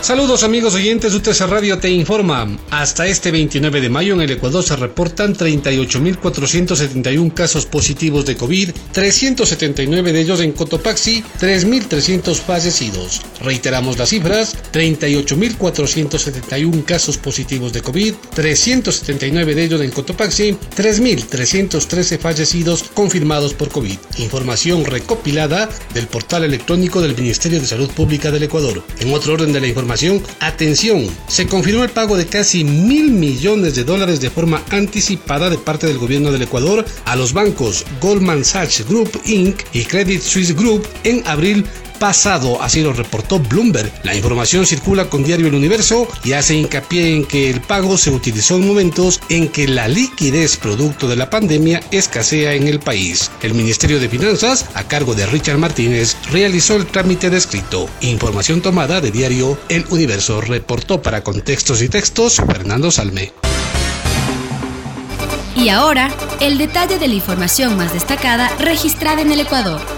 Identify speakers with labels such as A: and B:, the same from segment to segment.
A: Saludos amigos oyentes, UTC Radio te informa. Hasta este 29 de mayo en el Ecuador se reportan 38.471 casos positivos de COVID, 379 de ellos en Cotopaxi, 3.300 fallecidos. Reiteramos las cifras, 38.471 casos positivos de COVID, 379 de ellos en Cotopaxi, 3.313 fallecidos confirmados por COVID. Información recopilada del portal electrónico del Ministerio de Salud Pública del Ecuador. En otro orden de la información, atención, se confirmó el pago de casi mil millones de dólares de forma anticipada de parte del gobierno del Ecuador a los bancos Goldman Sachs Group Inc. y Credit Suisse Group en abril pasado, así lo reportó Bloomberg. La información circula con Diario El Universo y hace hincapié en que el pago se utilizó en momentos en que la liquidez producto de la pandemia escasea en el país. El Ministerio de Finanzas, a cargo de Richard Martínez, realizó el trámite descrito. Información tomada de Diario El Universo reportó para contextos y textos Fernando Salme.
B: Y ahora, el detalle de la información más destacada registrada en el Ecuador.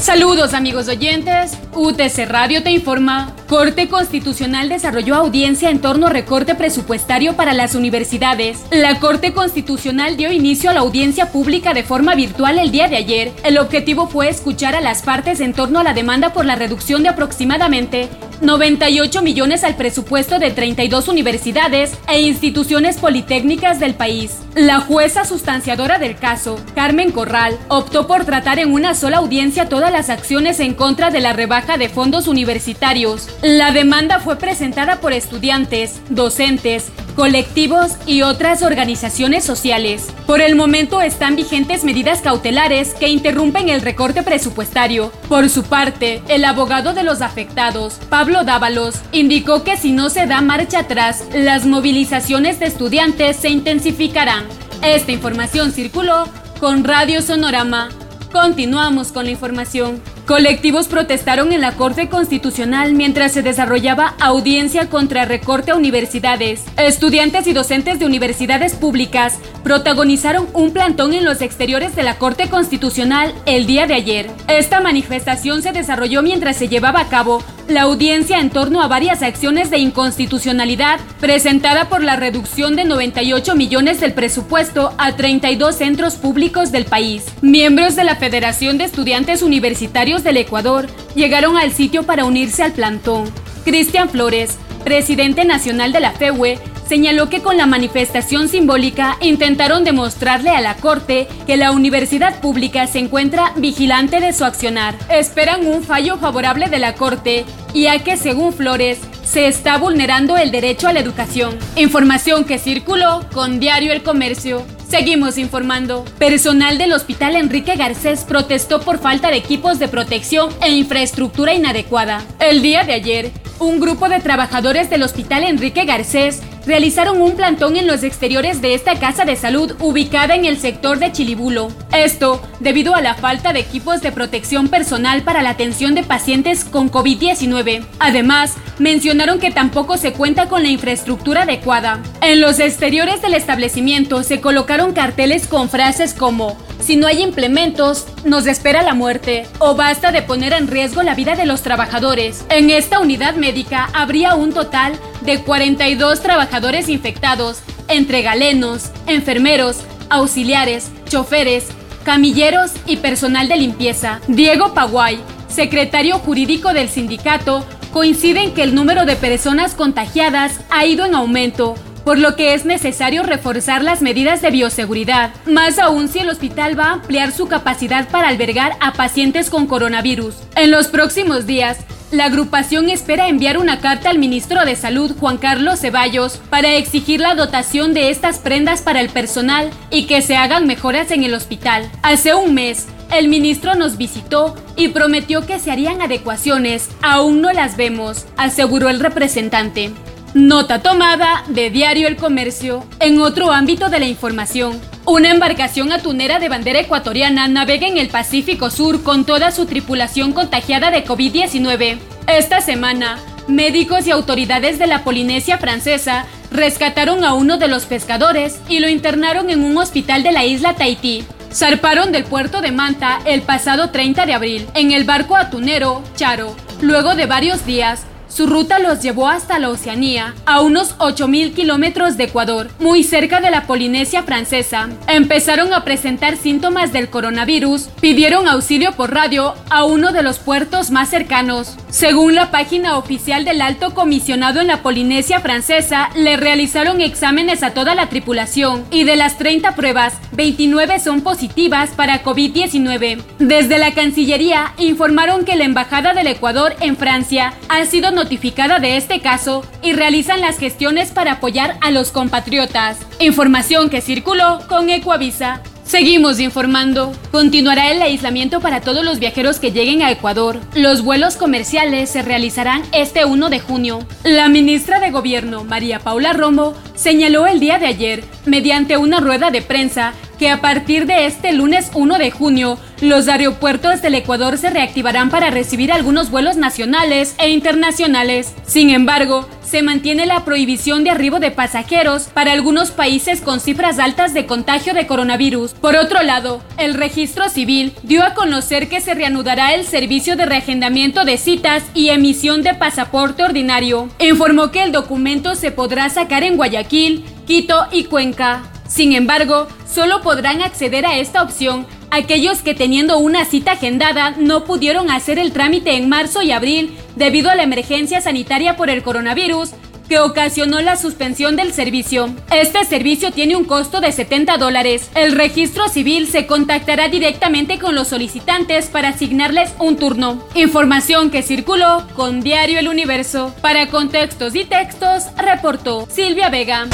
C: Saludos amigos oyentes, UTC Radio te informa. Corte Constitucional desarrolló audiencia en torno a recorte presupuestario para las universidades. La Corte Constitucional dio inicio a la audiencia pública de forma virtual el día de ayer. El objetivo fue escuchar a las partes en torno a la demanda por la reducción de aproximadamente 98 millones al presupuesto de 32 universidades e instituciones politécnicas del país. La jueza sustanciadora del caso, Carmen Corral, optó por tratar en una sola audiencia todas las acciones en contra de la rebaja de fondos universitarios. La demanda fue presentada por estudiantes, docentes, colectivos y otras organizaciones sociales. Por el momento están vigentes medidas cautelares que interrumpen el recorte presupuestario. Por su parte, el abogado de los afectados, Pablo Dávalos, indicó que si no se da marcha atrás, las movilizaciones de estudiantes se intensificarán. Esta información circuló con Radio Sonorama. Continuamos con la información. Colectivos protestaron en la Corte Constitucional mientras se desarrollaba audiencia contra recorte a universidades. Estudiantes y docentes de universidades públicas protagonizaron un plantón en los exteriores de la Corte Constitucional el día de ayer. Esta manifestación se desarrolló mientras se llevaba a cabo la audiencia en torno a varias acciones de inconstitucionalidad presentada por la reducción de 98 millones del presupuesto a 32 centros públicos del país. Miembros de la Federación de Estudiantes Universitarios del Ecuador llegaron al sitio para unirse al plantón. Cristian Flores, presidente nacional de la FEUE, señaló que con la manifestación simbólica intentaron demostrarle a la Corte que la universidad pública se encuentra vigilante de su accionar. Esperan un fallo favorable de la Corte, ya que según Flores, se está vulnerando el derecho a la educación. Información que circuló con Diario El Comercio. Seguimos informando. Personal del Hospital Enrique Garcés protestó por falta de equipos de protección e infraestructura inadecuada. El día de ayer, un grupo de trabajadores del Hospital Enrique Garcés realizaron un plantón en los exteriores de esta casa de salud ubicada en el sector de Chilibulo. Esto debido a la falta de equipos de protección personal para la atención de pacientes con COVID-19. Además, mencionaron que tampoco se cuenta con la infraestructura adecuada. En los exteriores del establecimiento se colocaron carteles con frases como si no hay implementos, nos espera la muerte o basta de poner en riesgo la vida de los trabajadores. En esta unidad médica habría un total de 42 trabajadores infectados, entre galenos, enfermeros, auxiliares, choferes, camilleros y personal de limpieza. Diego Paguay, secretario jurídico del sindicato, coincide en que el número de personas contagiadas ha ido en aumento por lo que es necesario reforzar las medidas de bioseguridad, más aún si el hospital va a ampliar su capacidad para albergar a pacientes con coronavirus. En los próximos días, la agrupación espera enviar una carta al ministro de Salud, Juan Carlos Ceballos, para exigir la dotación de estas prendas para el personal y que se hagan mejoras en el hospital. Hace un mes, el ministro nos visitó y prometió que se harían adecuaciones. Aún no las vemos, aseguró el representante. Nota tomada de Diario El Comercio. En otro ámbito de la información, Una embarcación atunera de bandera ecuatoriana navega en el Pacífico Sur con toda su tripulación contagiada de COVID-19. Esta semana, médicos y autoridades de la Polinesia francesa rescataron a uno de los pescadores y lo internaron en un hospital de la isla Tahití. Zarparon del puerto de Manta el pasado 30 de abril en el barco atunero Charo. Luego de varios días, su ruta los llevó hasta la Oceanía, a unos 8.000 kilómetros de Ecuador, muy cerca de la Polinesia francesa. Empezaron a presentar síntomas del coronavirus, pidieron auxilio por radio a uno de los puertos más cercanos. Según la página oficial del alto comisionado en la Polinesia francesa, le realizaron exámenes a toda la tripulación y de las 30 pruebas, 29 son positivas para COVID-19. Desde la Cancillería informaron que la Embajada del Ecuador en Francia ha sido notificada de este caso y realizan las gestiones para apoyar a los compatriotas. Información que circuló con Ecuavisa. Seguimos informando. Continuará el aislamiento para todos los viajeros que lleguen a Ecuador. Los vuelos comerciales se realizarán este 1 de junio. La ministra de Gobierno, María Paula Romo, señaló el día de ayer, mediante una rueda de prensa, que a partir de este lunes 1 de junio, los aeropuertos del Ecuador se reactivarán para recibir algunos vuelos nacionales e internacionales. Sin embargo, se mantiene la prohibición de arribo de pasajeros para algunos países con cifras altas de contagio de coronavirus. Por otro lado, el registro civil dio a conocer que se reanudará el servicio de reagendamiento de citas y emisión de pasaporte ordinario. Informó que el documento se podrá sacar en Guayaquil, Quito y Cuenca. Sin embargo, solo podrán acceder a esta opción aquellos que teniendo una cita agendada no pudieron hacer el trámite en marzo y abril debido a la emergencia sanitaria por el coronavirus que ocasionó la suspensión del servicio. Este servicio tiene un costo de 70 dólares. El registro civil se contactará directamente con los solicitantes para asignarles un turno. Información que circuló con Diario El Universo. Para contextos y textos, reportó Silvia Vega.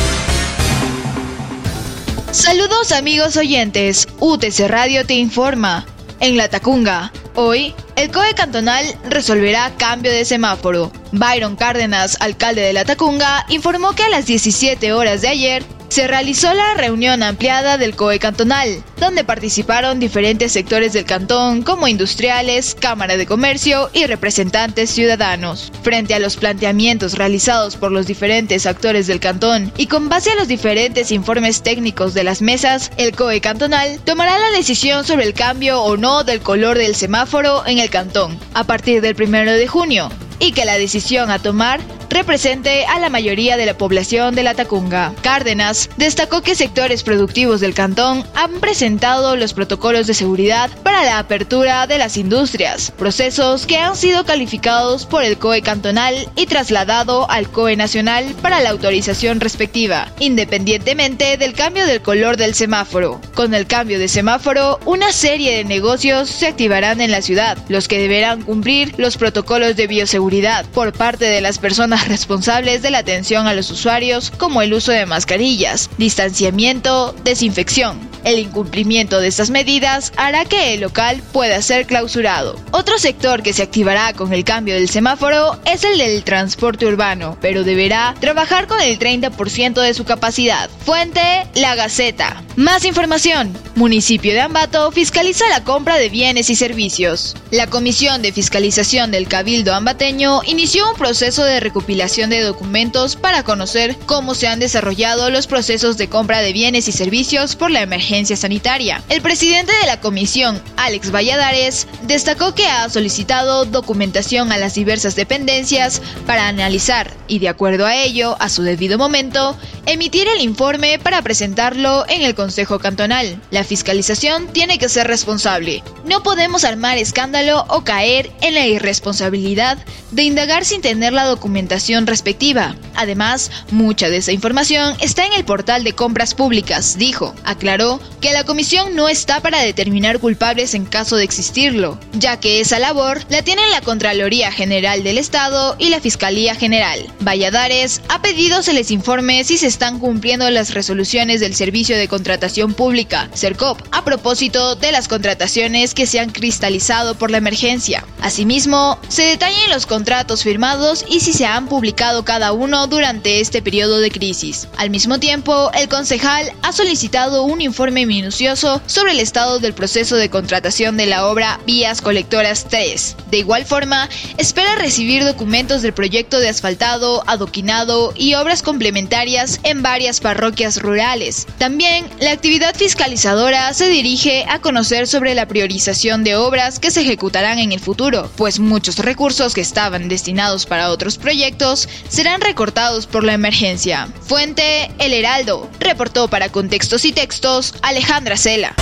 D: Saludos amigos oyentes, UTC Radio te informa. En La Tacunga, hoy, el COE cantonal resolverá cambio de semáforo. Byron Cárdenas, alcalde de La Tacunga, informó que a las 17 horas de ayer se realizó la reunión ampliada del COE cantonal, donde participaron diferentes sectores del cantón como industriales, Cámara de Comercio y representantes ciudadanos. Frente a los planteamientos realizados por los diferentes actores del cantón y con base a los diferentes informes técnicos de las mesas, el COE cantonal tomará la decisión sobre el cambio o no del color del semáforo en el cantón a partir del 1 de junio y que la decisión a tomar represente a la mayoría de la población de la Tacunga. Cárdenas destacó que sectores productivos del cantón han presentado los protocolos de seguridad para la apertura de las industrias, procesos que han sido calificados por el COE cantonal y trasladado al COE nacional para la autorización respectiva, independientemente del cambio del color del semáforo. Con el cambio de semáforo, una serie de negocios se activarán en la ciudad, los que deberán cumplir los protocolos de bioseguridad por parte de las personas responsables de la atención a los usuarios como el uso de mascarillas, distanciamiento, desinfección. El incumplimiento de estas medidas hará que el local pueda ser clausurado. Otro sector que se activará con el cambio del semáforo es el del transporte urbano, pero deberá trabajar con el 30% de su capacidad. Fuente, La Gaceta. Más información. Municipio de Ambato fiscaliza la compra de bienes y servicios. La Comisión de Fiscalización del Cabildo Ambateño inició un proceso de recuperación de documentos para conocer cómo se han desarrollado los procesos de compra de bienes y servicios por la emergencia sanitaria. El presidente de la comisión, Alex Valladares, destacó que ha solicitado documentación a las diversas dependencias para analizar y de acuerdo a ello, a su debido momento, emitir el informe para presentarlo en el Consejo Cantonal. La fiscalización tiene que ser responsable. No podemos armar escándalo o caer en la irresponsabilidad de indagar sin tener la documentación respectiva. Además, mucha de esa información está en el portal de compras públicas, dijo. Aclaró que la comisión no está para determinar culpables en caso de existirlo, ya que esa labor la tienen la Contraloría General del Estado y la Fiscalía General. Valladares ha pedido se les informe si se están cumpliendo las resoluciones del Servicio de Contratación Pública, CERCOP, a propósito de las contrataciones que se han cristalizado por la emergencia. Asimismo, se detallan los contratos firmados y si se han publicado cada uno durante este periodo de crisis. Al mismo tiempo, el concejal ha solicitado un informe minucioso sobre el estado del proceso de contratación de la obra Vías Colectoras 3. De igual forma, espera recibir documentos del proyecto de asfaltado, adoquinado y obras complementarias en varias parroquias rurales. También, la actividad fiscalizadora se dirige a conocer sobre la priorización de obras que se ejecutarán en el futuro, pues muchos recursos que estaban destinados para otros proyectos serán recortados por la emergencia. Fuente El Heraldo, reportó para Contextos y Textos Alejandra Cela.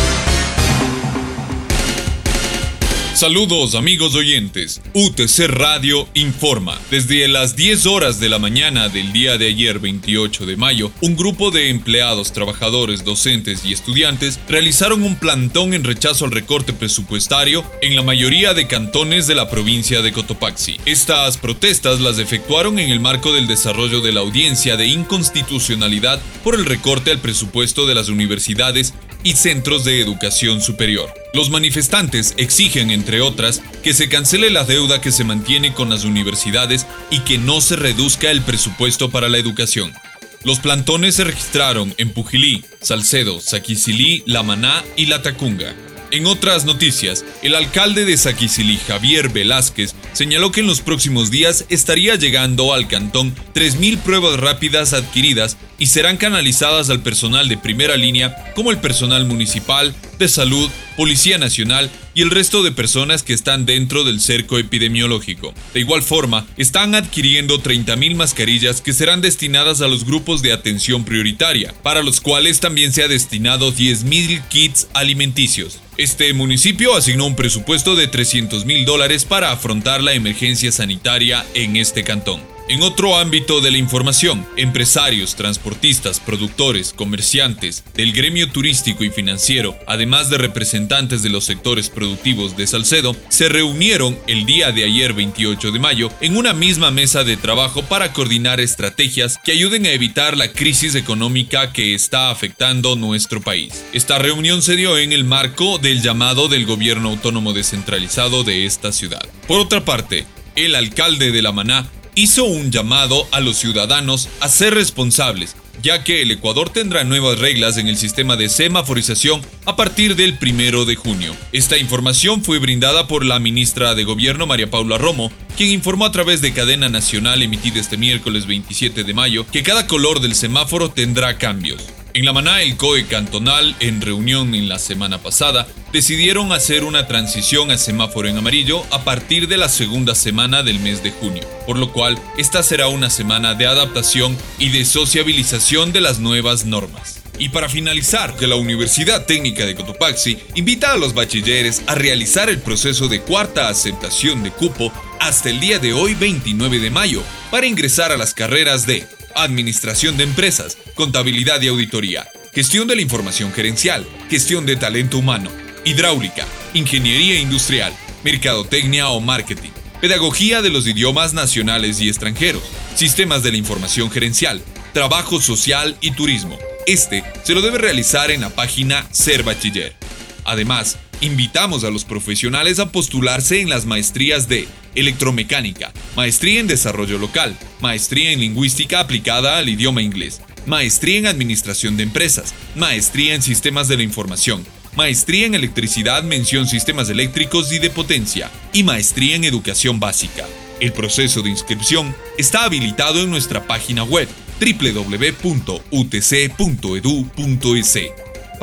E: Saludos amigos oyentes. UTC Radio informa. Desde las 10 horas de la mañana del día de ayer 28 de mayo, un grupo de empleados, trabajadores, docentes y estudiantes realizaron un plantón en rechazo al recorte presupuestario en la mayoría de cantones de la provincia de Cotopaxi. Estas protestas las efectuaron en el marco del desarrollo de la audiencia de inconstitucionalidad por el recorte al presupuesto de las universidades y centros de educación superior. Los manifestantes exigen, entre otras, que se cancele la deuda que se mantiene con las universidades y que no se reduzca el presupuesto para la educación. Los plantones se registraron en Pujilí, Salcedo, Saquicilí, La Maná y La Tacunga. En otras noticias, el alcalde de Saquicilí, Javier Velázquez, señaló que en los próximos días estaría llegando al cantón 3.000 pruebas rápidas adquiridas y serán canalizadas al personal de primera línea como el personal municipal, de salud, Policía Nacional y el resto de personas que están dentro del cerco epidemiológico. De igual forma, están adquiriendo 30.000 mascarillas que serán destinadas a los grupos de atención prioritaria, para los cuales también se ha destinado 10.000 kits alimenticios. Este municipio asignó un presupuesto de 300 mil dólares para afrontar la emergencia sanitaria en este cantón. En otro ámbito de la información, empresarios, transportistas, productores, comerciantes, del gremio turístico y financiero, además de representantes de los sectores productivos de Salcedo, se reunieron el día de ayer 28 de mayo en una misma mesa de trabajo para coordinar estrategias que ayuden a evitar la crisis económica que está afectando nuestro país. Esta reunión se dio en el marco del llamado del gobierno autónomo descentralizado de esta ciudad. Por otra parte, el alcalde de La Maná hizo un llamado a los ciudadanos a ser responsables, ya que el Ecuador tendrá nuevas reglas en el sistema de semaforización a partir del primero de junio. Esta información fue brindada por la ministra de Gobierno María Paula Romo, quien informó a través de cadena nacional emitida este miércoles 27 de mayo que cada color del semáforo tendrá cambios. En la Maná, el COE cantonal, en reunión en la semana pasada, decidieron hacer una transición a semáforo en amarillo a partir de la segunda semana del mes de junio, por lo cual esta será una semana de adaptación y de sociabilización de las nuevas normas. Y para finalizar, que la Universidad Técnica de Cotopaxi invita a los bachilleres a realizar el proceso de cuarta aceptación de cupo hasta el día de hoy 29 de mayo para ingresar a las carreras de Administración de Empresas, Contabilidad y Auditoría, Gestión de la Información Gerencial, Gestión de Talento Humano, Hidráulica, Ingeniería Industrial, Mercadotecnia o Marketing, Pedagogía de los idiomas nacionales y extranjeros, Sistemas de la Información Gerencial, Trabajo Social y Turismo. Este se lo debe realizar en la página Ser Bachiller. Además, invitamos a los profesionales a postularse en las maestrías de electromecánica, maestría en desarrollo local, maestría en lingüística aplicada al idioma inglés, maestría en administración de empresas, maestría en sistemas de la información, maestría en electricidad, mención sistemas eléctricos y de potencia, y maestría en educación básica. El proceso de inscripción está habilitado en nuestra página web www.utc.edu.es.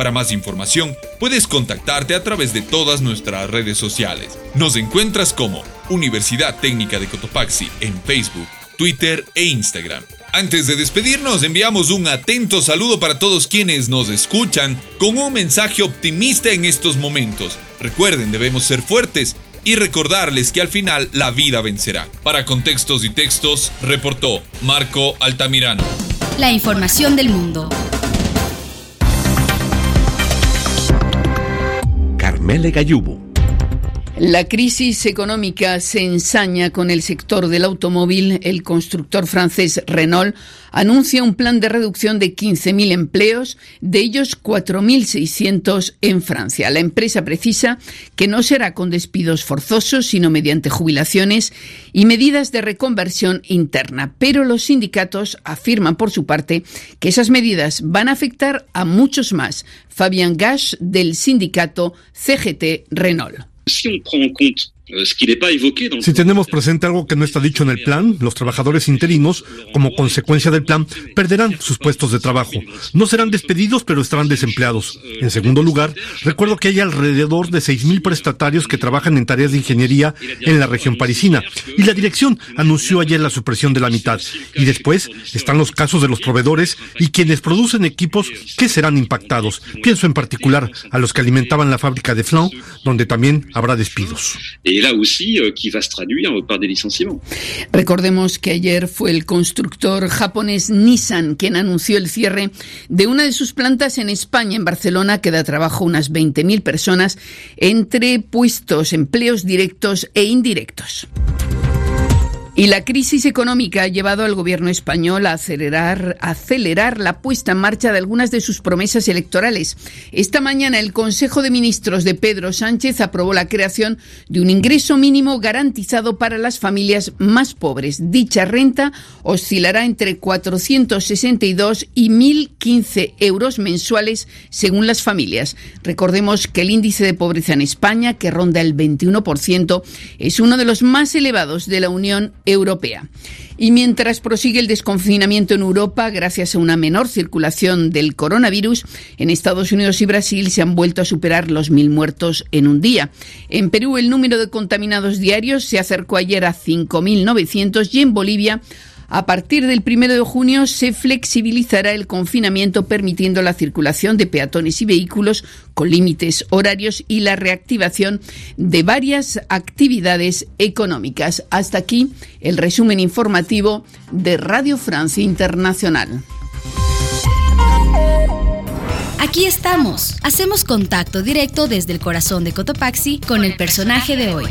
E: Para más información, puedes contactarte a través de todas nuestras redes sociales. Nos encuentras como Universidad Técnica de Cotopaxi en Facebook, Twitter e Instagram. Antes de despedirnos, enviamos un atento saludo para todos quienes nos escuchan con un mensaje optimista en estos momentos. Recuerden, debemos ser fuertes y recordarles que al final la vida vencerá. Para contextos y textos, reportó Marco Altamirano.
B: La información del mundo.
F: Carmele Gayubo
G: La crisis económica se ensaña con el sector del automóvil. El constructor francés Renault anuncia un plan de reducción de 15.000 empleos, de ellos 4.600 en Francia. La empresa precisa que no será con despidos forzosos, sino mediante jubilaciones y medidas de reconversión interna. Pero los sindicatos afirman, por su parte, que esas medidas van a afectar a muchos más. Fabián Gash, del sindicato CGT Renault.
H: Si on prend en compte
I: si tenemos presente algo que no está dicho en el plan, los trabajadores interinos, como consecuencia del plan, perderán sus puestos de trabajo. No serán despedidos, pero estarán desempleados. En segundo lugar, recuerdo que hay alrededor de 6.000 prestatarios que trabajan en tareas de ingeniería en la región parisina, y la dirección anunció ayer la supresión de la mitad. Y después están los casos de los proveedores y quienes producen equipos que serán impactados. Pienso en particular a los que alimentaban la fábrica de Flan, donde también habrá despidos.
H: Euh,
G: Recordemos que ayer fue el constructor japonés Nissan quien anunció el cierre de una de sus plantas en España, en Barcelona, que da trabajo a unas 20.000 personas entre puestos, empleos directos e indirectos. Y la crisis económica ha llevado al gobierno español a acelerar, la puesta en marcha de algunas de sus promesas electorales. Esta mañana el Consejo de Ministros de Pedro Sánchez aprobó la creación de un ingreso mínimo garantizado para las familias más pobres. Dicha renta oscilará entre 462 y 1.015 euros mensuales según las familias. Recordemos que el índice de pobreza en España, que ronda el 21%, es uno de los más elevados de la Unión Europea. Y mientras prosigue el desconfinamiento en Europa, gracias a una menor circulación del coronavirus, en Estados Unidos y Brasil se han vuelto a superar los mil muertos en un día. En Perú, el número de contaminados diarios se acercó ayer a 5.900 y en Bolivia a partir del 1 de junio se flexibilizará el confinamiento permitiendo la circulación de peatones y vehículos con límites horarios y la reactivación de varias actividades económicas. Hasta aquí el resumen informativo de Radio Francia Internacional.
B: Aquí estamos. Hacemos contacto directo desde el corazón de Cotopaxi con el personaje de hoy.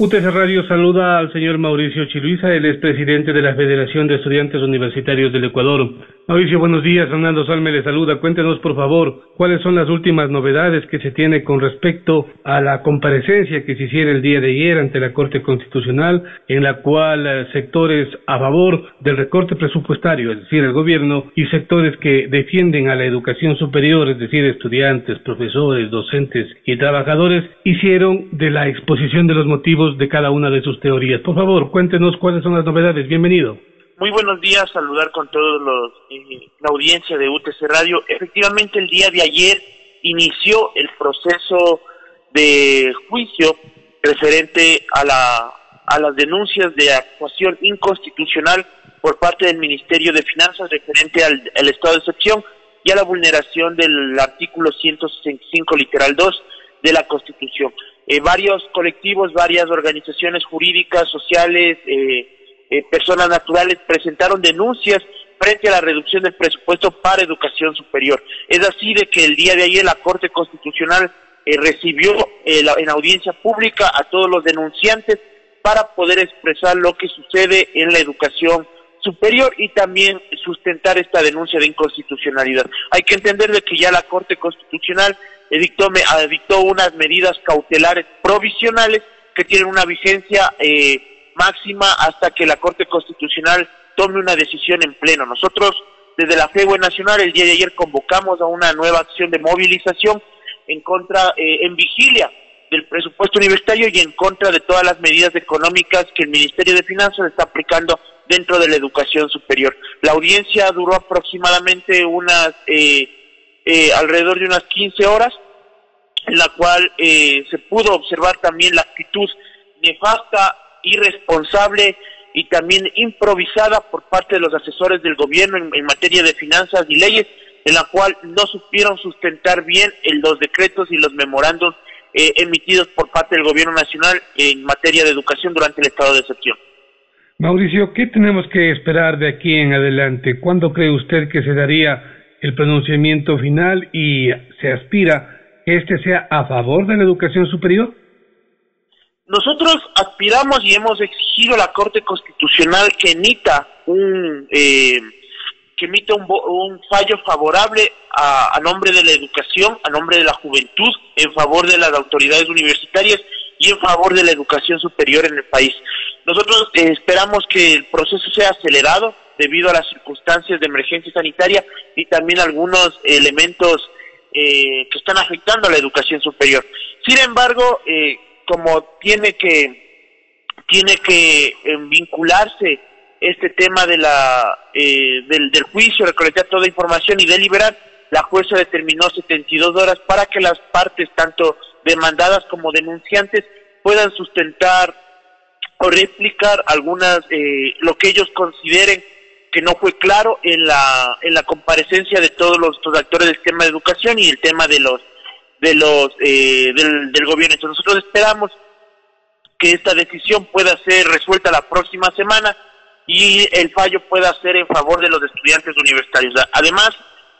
A: UTC Radio saluda al señor Mauricio Chiluiza, el expresidente de la Federación de Estudiantes Universitarios del Ecuador. Mauricio, buenos días. Fernando Salme le saluda. Cuéntenos, por favor, cuáles son las últimas novedades que se tiene con respecto a la comparecencia que se hiciera el día de ayer ante la Corte Constitucional, en la cual eh, sectores a favor del recorte presupuestario, es decir, el gobierno, y sectores que defienden a la educación superior, es decir, estudiantes, profesores, docentes y trabajadores, hicieron de la exposición de los motivos de cada una de sus teorías. Por favor, cuéntenos cuáles son las novedades. Bienvenido.
J: Muy buenos días, saludar con todos los eh, la audiencia de UTC Radio. Efectivamente, el día de ayer inició el proceso de juicio referente a la a las denuncias de actuación inconstitucional por parte del Ministerio de Finanzas referente al, estado de excepción y a la vulneración del artículo 165 literal 2 de la Constitución. Eh, varios colectivos, varias organizaciones jurídicas, sociales, eh, eh, personas naturales presentaron denuncias frente a la reducción del presupuesto para educación superior. Es así de que el día de ayer la Corte Constitucional eh, recibió en audiencia pública a todos los denunciantes para poder expresar lo que sucede en la educación superior y también sustentar esta denuncia de inconstitucionalidad. Hay que entender de que ya la Corte Constitucional dictó, dictó unas medidas cautelares provisionales que tienen una vigencia eh, máxima hasta que la Corte Constitucional tome una decisión en pleno. Nosotros, desde la FEWE Nacional, el día de ayer convocamos a una nueva acción de movilización en contra, eh, en vigilia del presupuesto universitario y en contra de todas las medidas económicas que el Ministerio de Finanzas está aplicando dentro de la educación superior. La audiencia duró aproximadamente unas, eh, eh, alrededor de unas 15 horas, en la cual se pudo observar también la actitud nefasta irresponsable y también improvisada por parte de los asesores del gobierno en, materia de finanzas y leyes, en la cual no supieron sustentar bien los decretos y los memorandos eh, emitidos por parte del gobierno nacional en materia de educación durante el estado de excepción.
A: Mauricio, ¿qué tenemos que esperar de aquí en adelante? ¿Cuándo cree usted que se daría el pronunciamiento final y se aspira que este sea a favor de la educación superior?
J: Nosotros aspiramos y hemos exigido a la Corte Constitucional que emita un eh, que emita un, fallo favorable a, a, nombre de la educación, a nombre de la juventud, en favor de las autoridades universitarias y en favor de la educación superior en el país. Nosotros eh, esperamos que el proceso sea acelerado debido a las circunstancias de emergencia sanitaria y también algunos elementos eh, que están afectando a la educación superior. Sin embargo, eh, como tiene que tiene que eh, vincularse este tema de la eh, del, del, juicio, recolectar toda información y deliberar, la jueza determinó 72 horas para que las partes, tanto demandadas como denunciantes, puedan sustentar o replicar algunas eh, lo que ellos consideren que no fue claro en la en la comparecencia de todos los, actores del tema de educación y el tema de los de los eh, del, del, gobierno. Entonces nosotros esperamos que esta decisión pueda ser resuelta la próxima semana y el fallo pueda ser en favor de los estudiantes universitarios. Además,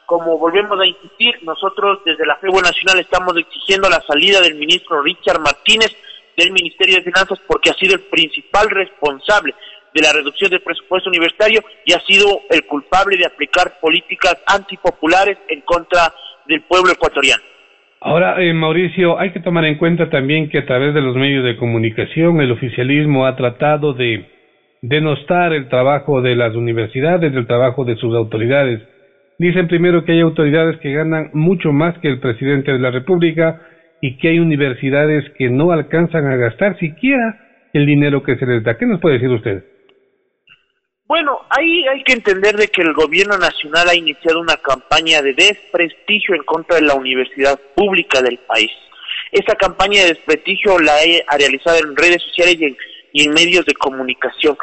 J: como volvemos a insistir, nosotros desde la FEBO Nacional estamos exigiendo la salida del ministro Richard Martínez del Ministerio de Finanzas porque ha sido el principal responsable de la reducción del presupuesto universitario y ha sido el culpable de aplicar políticas antipopulares en contra del pueblo ecuatoriano.
K: Ahora, eh, Mauricio, hay que tomar en cuenta también que a través de los medios de comunicación el oficialismo ha tratado de denostar el trabajo de las universidades, el trabajo de sus autoridades. Dicen primero que hay autoridades que ganan mucho más que el presidente de la República y que hay universidades que no alcanzan a gastar siquiera el dinero que se les da. ¿Qué nos puede decir usted?
J: Bueno, ahí hay que entender de que el gobierno nacional ha iniciado una campaña de desprestigio en contra de la universidad pública del país. Esa campaña de desprestigio la he realizado en redes sociales y en, y en medios de comunicación.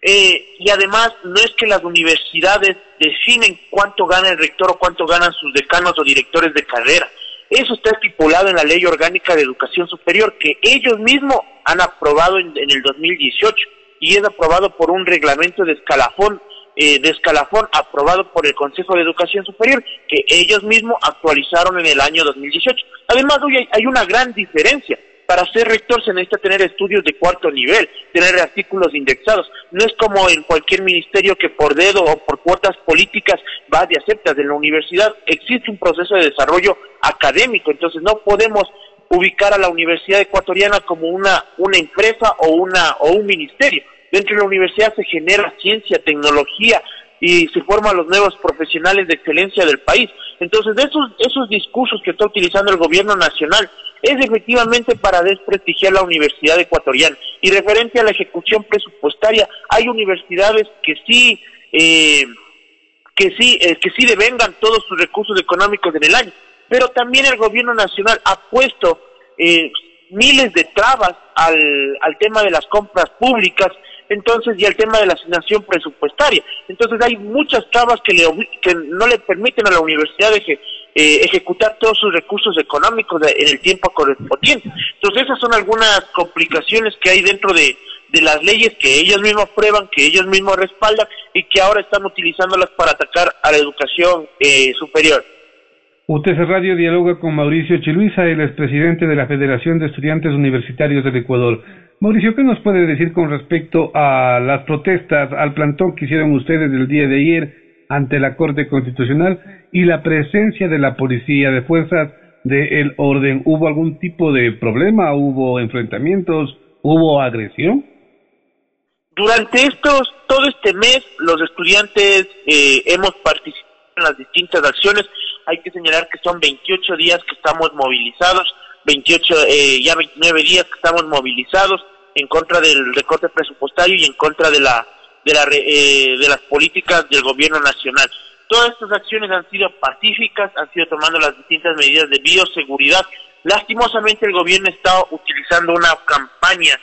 J: Eh, y además, no es que las universidades definen cuánto gana el rector o cuánto ganan sus decanos o directores de carrera. Eso está estipulado en la Ley Orgánica de Educación Superior que ellos mismos han aprobado en, en el 2018 y es aprobado por un reglamento de escalafón eh, de escalafón aprobado por el Consejo de Educación Superior que ellos mismos actualizaron en el año 2018. Además, hoy hay, una gran diferencia. Para ser rector se necesita tener estudios de cuarto nivel, tener artículos indexados. No es como en cualquier ministerio que por dedo o por cuotas políticas va de aceptas. En la universidad existe un proceso de desarrollo académico, entonces no podemos ubicar a la Universidad Ecuatoriana como una, una empresa o, una, o un ministerio. Dentro de la universidad se genera ciencia, tecnología y se forman los nuevos profesionales de excelencia del país. Entonces, esos, esos discursos que está utilizando el gobierno nacional es efectivamente para desprestigiar la universidad ecuatoriana. Y referente a la ejecución presupuestaria, hay universidades que sí, eh, que sí, eh, que sí devengan todos sus recursos económicos en el año pero también el gobierno nacional ha puesto eh, miles de trabas al, al tema de las compras públicas, entonces y al tema de la asignación presupuestaria. Entonces hay muchas trabas que, le, que no le permiten a la universidad de, eh, ejecutar todos sus recursos económicos en el tiempo correspondiente. Entonces esas son algunas complicaciones que hay dentro de, de las leyes que ellos mismos prueban, que ellos mismos respaldan y que ahora están utilizándolas para atacar a la educación eh, superior.
K: UTC Radio dialoga con Mauricio Chiluisa, el expresidente de la Federación de Estudiantes Universitarios del Ecuador. Mauricio, ¿qué nos puede decir con respecto a las protestas, al plantón que hicieron ustedes el día de ayer ante la Corte Constitucional y la presencia de la policía, de fuerzas del orden? ¿Hubo algún tipo de problema? ¿Hubo enfrentamientos? ¿Hubo agresión?
J: Durante estos, todo este mes, los estudiantes eh, hemos participado en las distintas acciones hay que señalar que son 28 días que estamos movilizados, 28, eh, ya 29 días que estamos movilizados en contra del recorte presupuestario y en contra de la de, la, eh, de las políticas del gobierno nacional. Todas estas acciones han sido pacíficas, han sido tomando las distintas medidas de bioseguridad. Lastimosamente el gobierno está utilizando una campaña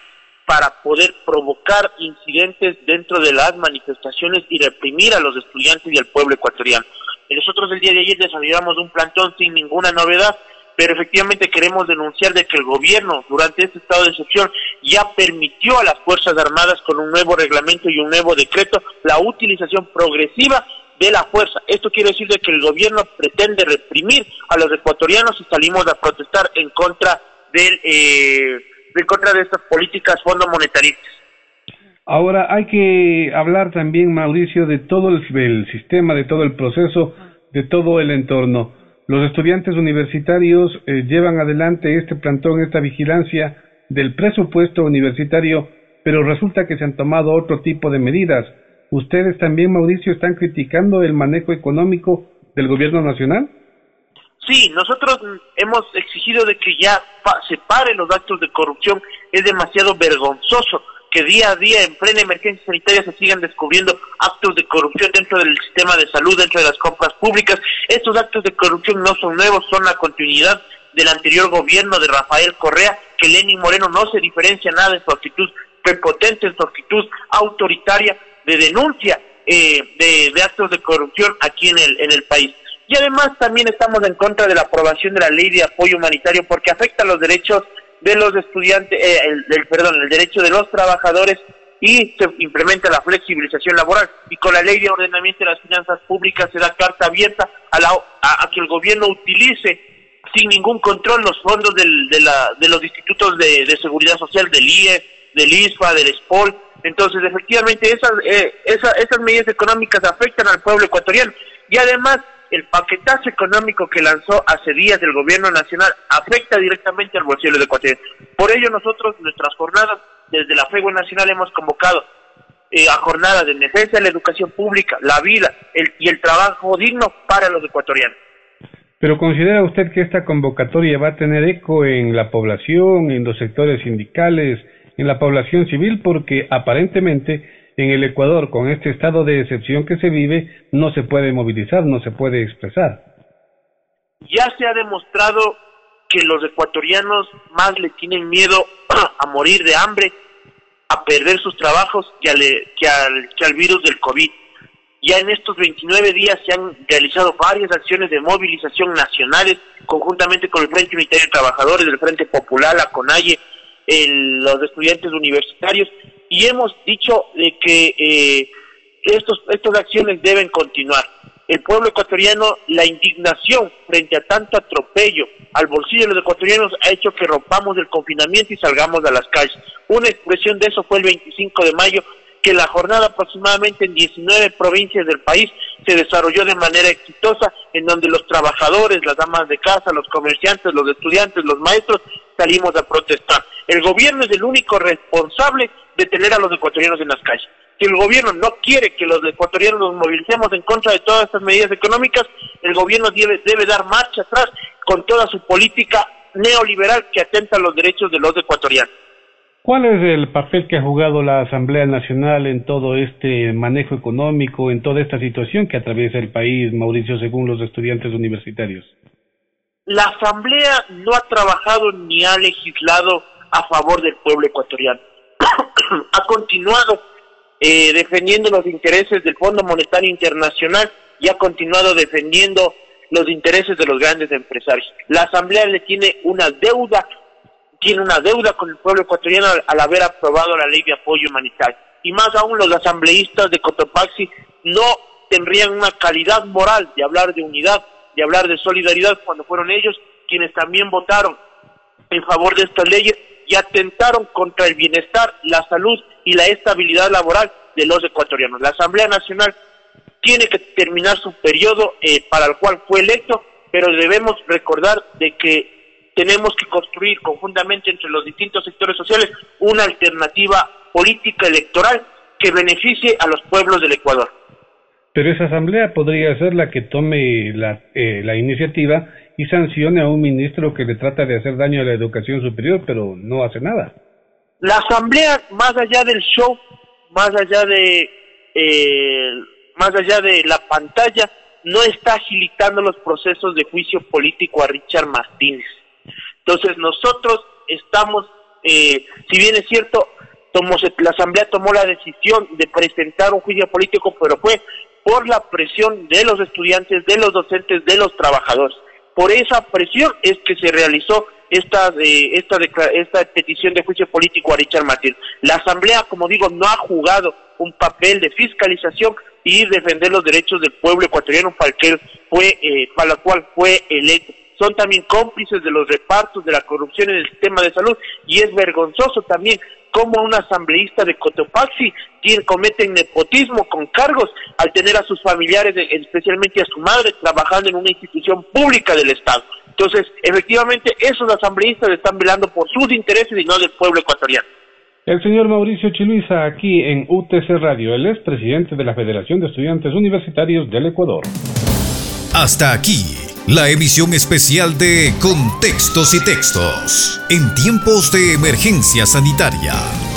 J: para poder provocar incidentes dentro de las manifestaciones y reprimir a los estudiantes y al pueblo ecuatoriano. Nosotros el día de ayer desarrollamos un plantón sin ninguna novedad, pero efectivamente queremos denunciar de que el gobierno durante este estado de excepción ya permitió a las Fuerzas Armadas con un nuevo reglamento y un nuevo decreto la utilización progresiva de la fuerza. Esto quiere decir de que el gobierno pretende reprimir a los ecuatorianos y salimos a protestar en contra del, eh, en contra de estas políticas fondo monetaristas.
K: Ahora hay que hablar también, Mauricio, de todo el, sistema, de todo el proceso, de todo el entorno. Los estudiantes universitarios eh, llevan adelante este plantón, esta vigilancia del presupuesto universitario, pero resulta que se han tomado otro tipo de medidas. ¿Ustedes también, Mauricio, están criticando el manejo económico del gobierno nacional?
J: Sí, nosotros hemos exigido de que ya se paren los actos de corrupción. Es demasiado vergonzoso que día a día en plena emergencia sanitaria se sigan descubriendo actos de corrupción dentro del sistema de salud, dentro de las compras públicas. Estos actos de corrupción no son nuevos, son la continuidad del anterior gobierno de Rafael Correa, que Lenin Moreno no se diferencia nada en su actitud prepotente, en su actitud autoritaria de denuncia eh, de, actos de corrupción aquí en el, en el país. Y además también estamos en contra de la aprobación de la ley de apoyo humanitario porque afecta los derechos de los estudiantes, eh, el, perdón, el derecho de los trabajadores y se implementa la flexibilización laboral. Y con la ley de ordenamiento de las finanzas públicas se da carta abierta a, la, a, que el gobierno utilice sin ningún control los fondos del, de, la, de los institutos de, de, seguridad social, del IE, del ISFA, del SPOL. Entonces, efectivamente, esas, eh, esas medidas económicas afectan al pueblo ecuatoriano. Y además, el paquetazo económico que lanzó hace días el gobierno nacional afecta directamente al bolsillo de Ecuador. Por ello nosotros, nuestras jornadas, desde la FEGUE Nacional hemos convocado eh, a jornadas de defensa de la educación pública, la vida y el trabajo digno para los ecuatorianos.
K: Pero considera usted que esta convocatoria va a tener eco en la población, en los sectores sindicales, en la población civil, porque aparentemente en el Ecuador, con este estado de excepción que se vive, no se puede movilizar, no se puede expresar.
J: Ya se ha demostrado que los ecuatorianos más le tienen miedo a morir de hambre, a perder sus trabajos que al, que al, que al virus del COVID. Ya en estos 29 días se han realizado varias acciones de movilización nacionales conjuntamente con el Frente Unitario de Trabajadores, del Frente Popular, la CONAIE, los estudiantes universitarios y hemos dicho de que eh, estos, estas acciones deben continuar. El pueblo ecuatoriano, la indignación frente a tanto atropello al bolsillo de los ecuatorianos ha hecho que rompamos el confinamiento y salgamos a las calles. Una expresión de eso fue el 25 de mayo, que la jornada aproximadamente en 19 provincias del país se desarrolló de manera exitosa, en donde los trabajadores, las damas de casa, los comerciantes, los estudiantes, los maestros salimos a protestar. El gobierno es el único responsable de tener a los ecuatorianos en las calles. Si el gobierno no quiere que los ecuatorianos nos movilicemos en contra de todas estas medidas económicas, el gobierno debe, debe dar marcha atrás con toda su política neoliberal que atenta a los derechos de los ecuatorianos.
K: ¿Cuál es el papel que ha jugado la Asamblea Nacional en todo este manejo económico, en toda esta situación que atraviesa el país, Mauricio, según los estudiantes universitarios?
J: La Asamblea no ha trabajado ni ha legislado a favor del pueblo ecuatoriano. ha continuado eh, defendiendo los intereses del Fondo Monetario Internacional y ha continuado defendiendo los intereses de los grandes empresarios. La Asamblea le tiene una deuda, tiene una deuda con el pueblo ecuatoriano al, haber aprobado la ley de apoyo humanitario. Y más aún los asambleístas de Cotopaxi no tendrían una calidad moral de hablar de unidad, de hablar de solidaridad cuando fueron ellos quienes también votaron en favor de estas leyes y atentaron contra el bienestar, la salud y la estabilidad laboral de los ecuatorianos. La Asamblea Nacional tiene que terminar su periodo eh, para el cual fue electo, pero debemos recordar de que tenemos que construir conjuntamente entre los distintos sectores sociales una alternativa política electoral que beneficie a los pueblos del Ecuador.
K: Pero esa asamblea podría ser la que tome la, eh, la iniciativa y sancione a un ministro que le trata de hacer daño a la educación superior, pero no hace nada.
J: La asamblea, más allá del show, más allá de eh, más allá de la pantalla, no está agilitando los procesos de juicio político a Richard Martínez. Entonces nosotros estamos, eh, si bien es cierto, la asamblea tomó la decisión de presentar un juicio político, pero fue por la presión de los estudiantes, de los docentes, de los trabajadores. Por esa presión es que se realizó esta, eh, esta, esta petición de juicio político a Richard Martín. La Asamblea, como digo, no ha jugado un papel de fiscalización y defender los derechos del pueblo ecuatoriano para el fue, eh, para la cual fue electo. Son también cómplices de los repartos de la corrupción en el sistema de salud y es vergonzoso también cómo un asambleísta de Cotopaxi comete nepotismo con cargos al tener a sus familiares, especialmente a su madre, trabajando en una institución pública del Estado. Entonces, efectivamente, esos asambleístas están velando por sus intereses y no del pueblo ecuatoriano.
K: El señor Mauricio Chiluisa, aquí en UTC Radio, él es presidente de la Federación de Estudiantes Universitarios del Ecuador.
F: Hasta aquí, la emisión especial de Contextos y Textos, en tiempos de emergencia sanitaria.